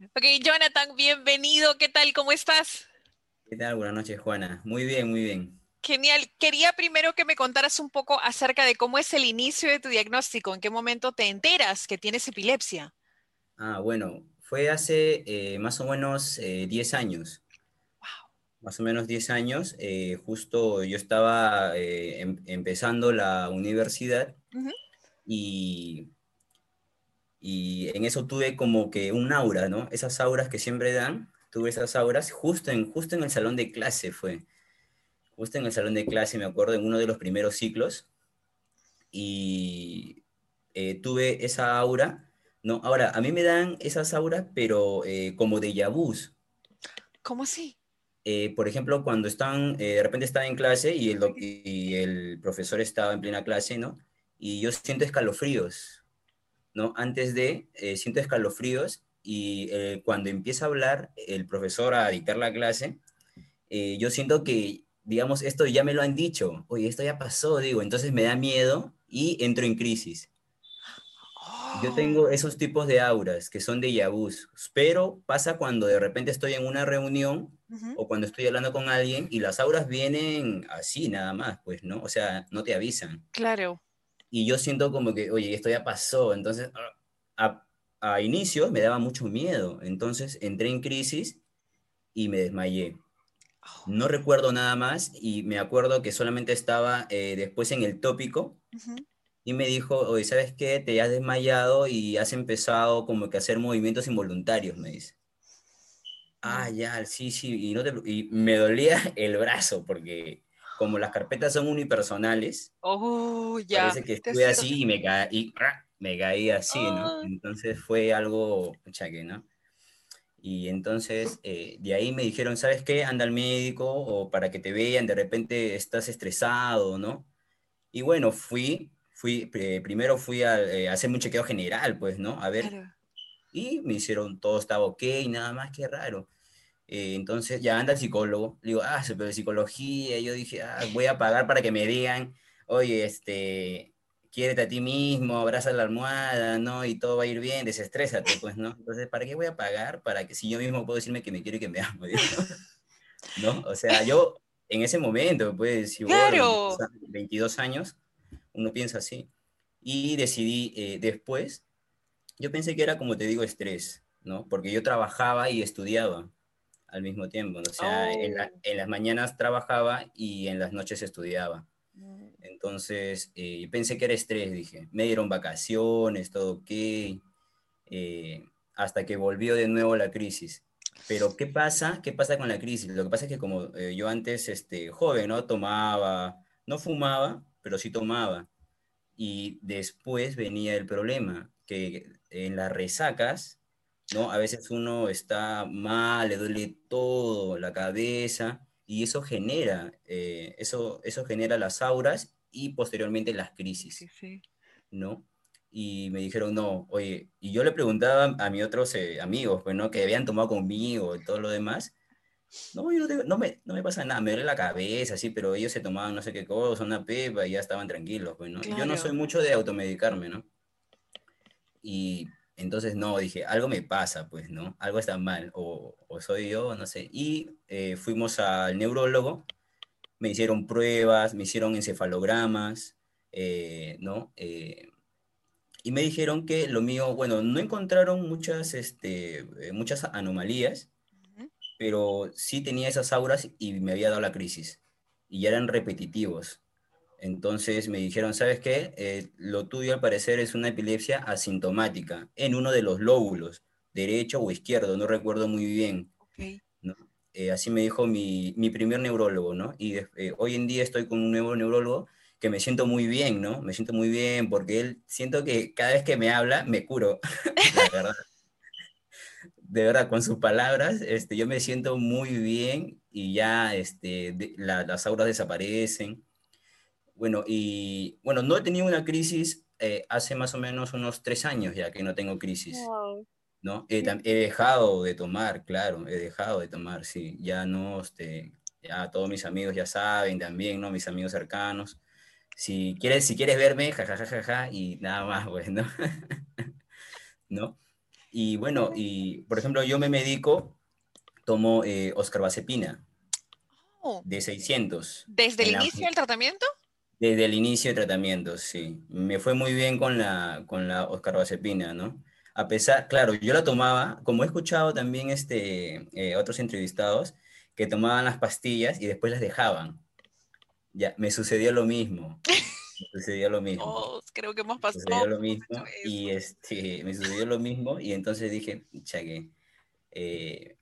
Ok, Jonathan, bienvenido. ¿Qué tal? ¿Cómo estás? ¿Qué tal? Buenas noches, Juana. Muy bien, muy bien. Genial. Quería primero que me contaras un poco acerca de cómo es el inicio de tu diagnóstico, en qué momento te enteras que tienes epilepsia. Ah, bueno, fue hace eh, más o menos 10 eh, años. Wow. Más o menos 10 años. Eh, justo yo estaba em, empezando la universidad y, y en eso tuve como que un aura, ¿no? Esas auras que siempre dan, tuve esas auras justo en, justo en el salón de clase fue justo en el salón de clase, me acuerdo, en uno de los primeros ciclos, y eh, tuve esa aura, ¿no? Ahora, a mí me dan esas auras, pero eh, como de yabús. ¿Cómo así? Eh, por ejemplo, cuando están, de repente estaba en clase y el, y el profesor estaba en plena clase, ¿no? Y yo siento escalofríos, ¿no? Antes de, siento escalofríos y cuando empieza a hablar el profesor a dictar la clase, yo siento que digamos, esto ya me lo han dicho, oye, esto ya pasó, digo, entonces me da miedo y entro en crisis. Yo tengo esos tipos de auras que son de yabús, pero pasa cuando de repente estoy en una reunión o cuando estoy hablando con alguien y las auras vienen así nada más, pues, ¿no? O sea, no te avisan. Claro. Y yo siento como que, oye, esto ya pasó, entonces a, a inicio me daba mucho miedo, entonces entré en crisis y me desmayé. No recuerdo nada más y me acuerdo que solamente estaba eh, después en el tópico y me dijo, oye, ¿sabes qué? Te has desmayado y has empezado como que a hacer movimientos involuntarios, me dice. Ah, ya, sí, sí, y, no te y me dolía el brazo porque como las carpetas son unipersonales, Oh, ya. parece que estuve así y me, ca y, me caí así, ¿no? Ah, Entonces fue algo, chaque, ¿no? Y entonces eh, de ahí me dijeron, ¿sabes qué? Anda al médico o para que te vean, de repente estás estresado, ¿no? Y bueno, fui, fui, eh, primero fui a, eh, a hacerme un chequeo general, pues, ¿no? A ver, claro. y me hicieron, todo estaba ok, nada más, qué raro. Eh, entonces ya anda el psicólogo, le digo, ah, pero psicología, yo dije, ah, voy a pagar para que me digan, oye, este, quiérete a ti mismo, abraza la almohada, ¿no? Y todo va a ir bien, desestrésate, pues, ¿no? Entonces, ¿para qué voy a pagar? Para que si yo mismo puedo decirme que me quiero y que me amo, ¿no? O sea, yo en ese momento, pues, si vos a los 22, Claro. a- 22 años, uno piensa así. Y decidí eh, después, yo pensé que era, como te digo, estrés, ¿no? Porque yo trabajaba y estudiaba al mismo tiempo. O sea, en, la- Oh. en las mañanas trabajaba y en las noches estudiaba. Mm. Entonces, eh, pensé que era estrés, dije. Me dieron vacaciones, todo ok, eh, hasta que volvió de nuevo la crisis. Pero, ¿qué pasa? ¿Qué pasa con la crisis? Lo que pasa es que como eh, yo antes, este, joven, ¿no? Tomaba, no fumaba, pero sí tomaba. Y después venía el problema, que en las resacas, ¿no? A veces uno está mal, le duele todo, la cabeza, y eso genera, eh, eso, eso genera las auras y posteriormente las crisis, sí. ¿no? Y me dijeron, no, oye, y yo le preguntaba a mis otros eh, amigos, pues, ¿no? Que habían tomado conmigo y todo lo demás, no, yo no, no me, no me pasa nada, me duele la cabeza, sí, pero ellos se tomaban no sé qué cosa, una pepa y ya estaban tranquilos, pues, yo no soy mucho de automedicarme, ¿no? Y entonces, no, dije, algo me pasa, pues, ¿no? Algo está mal, o, o soy yo, no sé. Y eh, fuimos al neurólogo, me hicieron pruebas, me hicieron encefalogramas, eh, ¿no? Eh, y me dijeron que lo mío, bueno, no encontraron muchas, este, eh, muchas anomalías, pero sí tenía esas auras y me había dado la crisis. Y ya eran repetitivos. Entonces me dijeron, ¿sabes qué? Eh, lo tuyo al parecer es una epilepsia asintomática en uno de los lóbulos, derecho o izquierdo, no recuerdo muy bien. Eh, así me dijo mi, mi primer neurólogo, ¿no? Y eh, hoy en día estoy con un nuevo neurólogo que me siento muy bien, ¿no? Me siento muy bien porque él, siento que cada vez que me habla, me curo, la verdad de verdad, con sus palabras, este, yo me siento muy bien y ya este, de- la- las auras desaparecen. Bueno, y bueno, no he tenido una crisis eh, hace más o menos unos tres años ya que no tengo crisis, Wow. ¿no? He dejado de tomar, claro, he dejado de tomar, sí, ya no, este, ya todos mis amigos ya saben también, ¿no? Mis amigos cercanos. Si quieres, si quieres verme, jajajaja, y nada más, pues, ¿no? ¿No? Y bueno, y por ejemplo, yo me medico, tomo eh, Oscar Vacepina Oh, de 600. ¿Desde el la- inicio del tratamiento? Desde el inicio de tratamiento, sí. Me fue muy bien con la, con la Oscar Vacepina, ¿no? A pesar, claro, yo la tomaba, como he escuchado también este, eh, otros entrevistados, que tomaban las pastillas y después las dejaban. Ya, me sucedió lo mismo. Me sucedió lo mismo. Todos creo que hemos Me pasado. sucedió lo mismo y este, me sucedió lo mismo y entonces dije, chaque.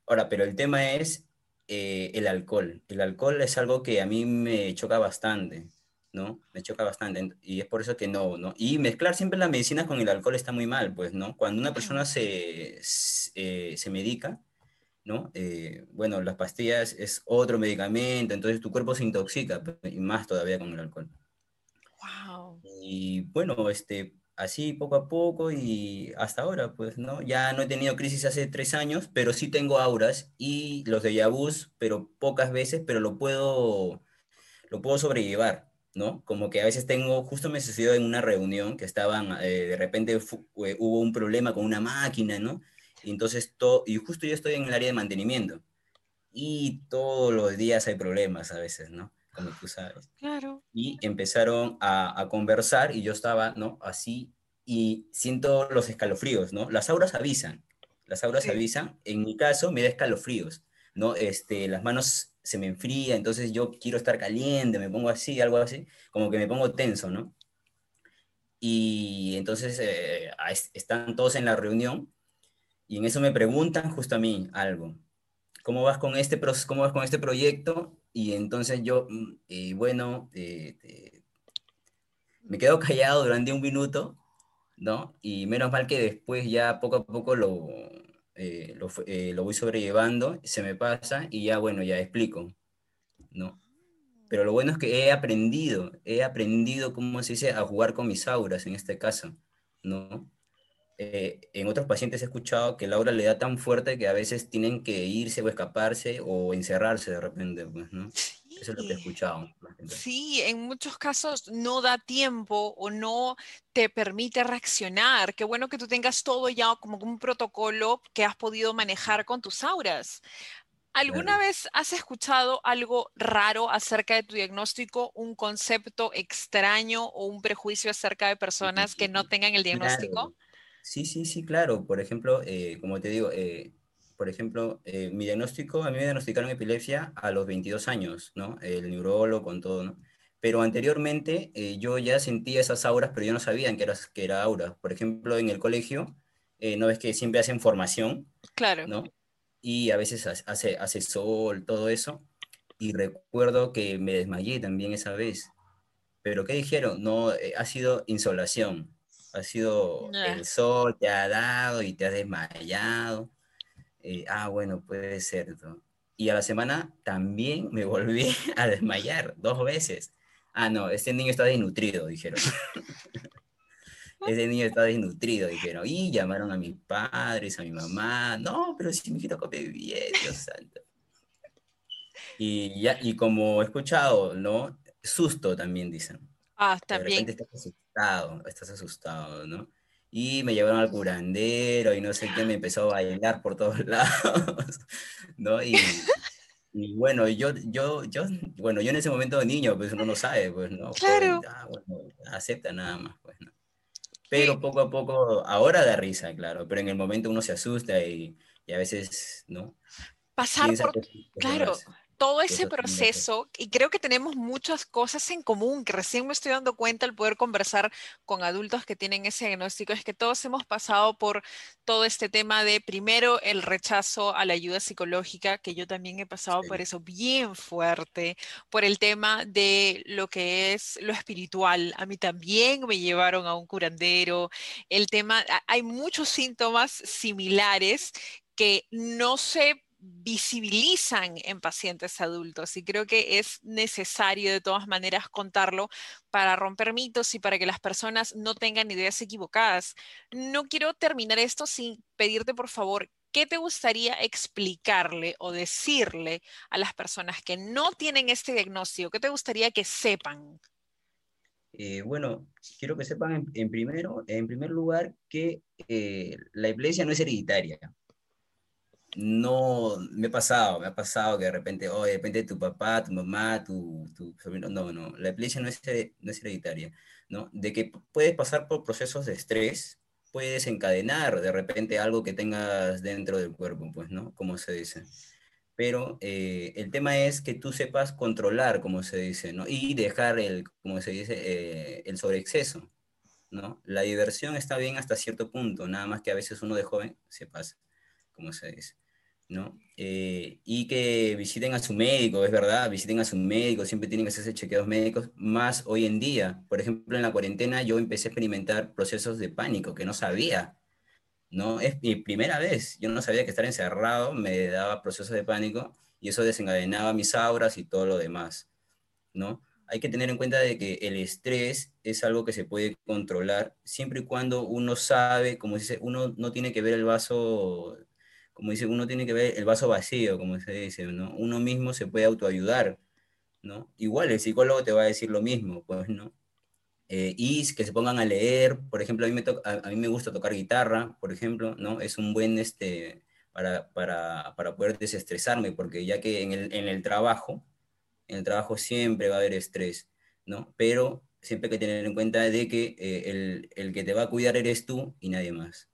ahora, pero el tema es eh, el alcohol. El alcohol es algo que a mí me choca bastante, ¿no? Me choca bastante y es por eso que no, ¿no? Y mezclar siempre las medicinas con el alcohol está muy mal, pues, ¿no? Cuando una persona se, se, eh, se medica, ¿no? Eh, bueno, las pastillas es otro medicamento, entonces tu cuerpo se intoxica, y más todavía con el alcohol. Wow. Y bueno, este, así poco a poco y hasta ahora, pues, ¿no? Ya no he tenido crisis hace tres años, pero sí tengo auras y los de vus, pero pocas veces, pero lo puedo, lo puedo sobrellevar, ¿no? Como que a veces tengo, justo me sucedió en una reunión que estaban, eh, de repente eh, hubo un problema con una máquina, ¿no? Y entonces, todo, y justo yo estoy en el área de mantenimiento y todos los días hay problemas a veces, ¿no? Como tú sabes Claro. y empezaron a, a conversar y yo estaba, ¿no? Así y siento los escalofríos, ¿no? Las auras avisan, las auras Sí. avisan. En mi caso me da escalofríos, ¿no? Este, las manos se me enfrían, entonces yo quiero estar caliente, me pongo así, algo así, como que me pongo tenso, ¿no? Y entonces eh, están todos en la reunión y en eso me preguntan justo a mí algo. ¿Cómo vas con este, cómo vas con este proyecto? Y entonces yo, mm, eh, bueno, eh, me quedo callado durante un minuto, ¿no? Y menos mal que después ya poco a poco lo, eh, lo, eh, lo voy sobrellevando, se me pasa y ya, bueno, ya explico, ¿no? Pero lo bueno es que he aprendido, he aprendido, ¿cómo se dice?, a jugar con mis auras en este caso, ¿no? Eh, en otros pacientes he escuchado que el aura le da tan fuerte que a veces tienen que irse o escaparse o encerrarse de repente, pues, ¿no? Eso es lo que he escuchado. Sí, en muchos casos no da tiempo o no te permite reaccionar. Qué bueno que tú tengas todo ya como un protocolo que has podido manejar con tus auras. ¿Alguna Claro. vez has escuchado algo raro acerca de tu diagnóstico, un concepto extraño o un prejuicio acerca de personas que no tengan el diagnóstico? Claro. Sí, sí, sí, claro. Por ejemplo, eh, como te digo, eh, por ejemplo, eh, mi diagnóstico, a mí me diagnosticaron epilepsia a los 22 años, ¿no? El neurólogo con todo, ¿no? Pero anteriormente eh, yo ya sentía esas auras, pero yo no sabía que era, que era aura. Por ejemplo, en el colegio, eh, ¿no ves que siempre hacen formación, Claro. ¿no? Y a veces ha- hace, hace sol, todo eso. Y recuerdo que me desmayé también esa vez. Pero ¿qué dijeron? No, eh, ha sido insolación. Ha sido Ya. el sol te ha dado y te has desmayado. Eh, ah, bueno, puede ser. ¿no? Y a la semana también me volví a desmayar dos veces. Ah, no, este niño está desnutrido, dijeron. Ese niño está desnutrido, dijeron. Y llamaron a mis padres, a mi mamá. No, pero si mi hijito come bien, Dios santo. Y, ya, y como he escuchado, ¿no? Susto también dicen. Ah, De también. repente estás asustado, estás asustado, ¿no? Y me llevaron al curandero y no sé qué, me empezó a bailar por todos lados, ¿no? Y, y bueno, yo, yo, yo, bueno, yo en ese momento de niño, pues uno no sabe, pues, ¿no? Claro. Joven, ah, bueno, acepta nada más, pues, ¿no? Pero poco a poco, ahora da risa, claro, pero en el momento uno se asusta y, y a veces, ¿no? Pasar Piensa por que Claro, todo ese proceso, y creo que tenemos muchas cosas en común, que recién me estoy dando cuenta al poder conversar con adultos que tienen ese diagnóstico, es que todos hemos pasado por todo este tema de primero el rechazo a la ayuda psicológica, que yo también he pasado por eso bien fuerte, por el tema de lo que es lo espiritual. A mí también me llevaron a un curandero, el tema, hay muchos síntomas similares que no se visibilizan en pacientes adultos y creo que es necesario de todas maneras contarlo para romper mitos y para que las personas no tengan ideas equivocadas. No quiero terminar esto sin pedirte por favor, ¿qué te gustaría explicarle o decirle a las personas que no tienen este diagnóstico? ¿Qué te gustaría que sepan? Eh, bueno, quiero que sepan en, primero, en primer lugar que eh, la epilepsia no es hereditaria. No, me ha pasado, me ha pasado que de repente, oh, de repente tu papá, tu mamá, tu, sobrino, no, no, la epilepsia no es, no es hereditaria, ¿no? De que puedes pasar por procesos de estrés, puedes encadenar de repente algo que tengas dentro del cuerpo, pues, ¿no? Como se dice pero eh, el tema es que tú sepas controlar, como se dice, ¿no? Y dejar el, como se dice, eh, el sobreexceso, ¿no? La diversión está bien hasta cierto punto, nada más que a veces uno de joven se pasa, como se dice, ¿no? Eh, y que visiten a su médico, es verdad, visiten a su médico, siempre tienen que hacerse chequeos médicos, más hoy en día. Por ejemplo, en la cuarentena yo empecé a experimentar procesos de pánico que no sabía ¿no? Es mi primera vez. Yo no sabía que estar encerrado me daba procesos de pánico y eso desencadenaba mis auras y todo lo demás, ¿no? Hay que tener en cuenta de que el estrés es algo que se puede controlar siempre y cuando uno sabe, como dice, uno no tiene que ver el vaso, como dice, uno tiene que ver el vaso vacío, como se dice, ¿no? Uno mismo se puede autoayudar, ¿no? Igual el psicólogo te va a decir lo mismo, pues, ¿no? Eh, y que se pongan a leer, por ejemplo, a mí, me a, mí me gusta tocar guitarra, por ejemplo, ¿no? Es un buen, este, para, para, para poder desestresarme, porque ya que en el, en el trabajo, en el trabajo siempre va a haber estrés, ¿no? Pero siempre hay que tener en cuenta de que eh, el, el que te va a cuidar eres tú y nadie más.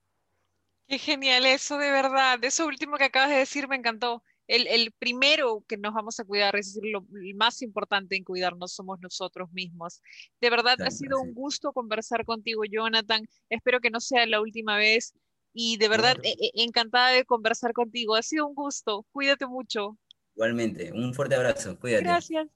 Qué genial eso, de verdad. Eso último que acabas de decir me encantó el, primero que nos vamos a cuidar, es decir, lo más importante en cuidarnos somos nosotros mismos. De verdad, ha sido un gusto conversar contigo, Jonathan. Espero que no sea la última vez. Y de verdad, e, e, encantada de conversar contigo. Ha sido un gusto. Cuídate mucho. Igualmente, un fuerte abrazo. Cuídate. Gracias.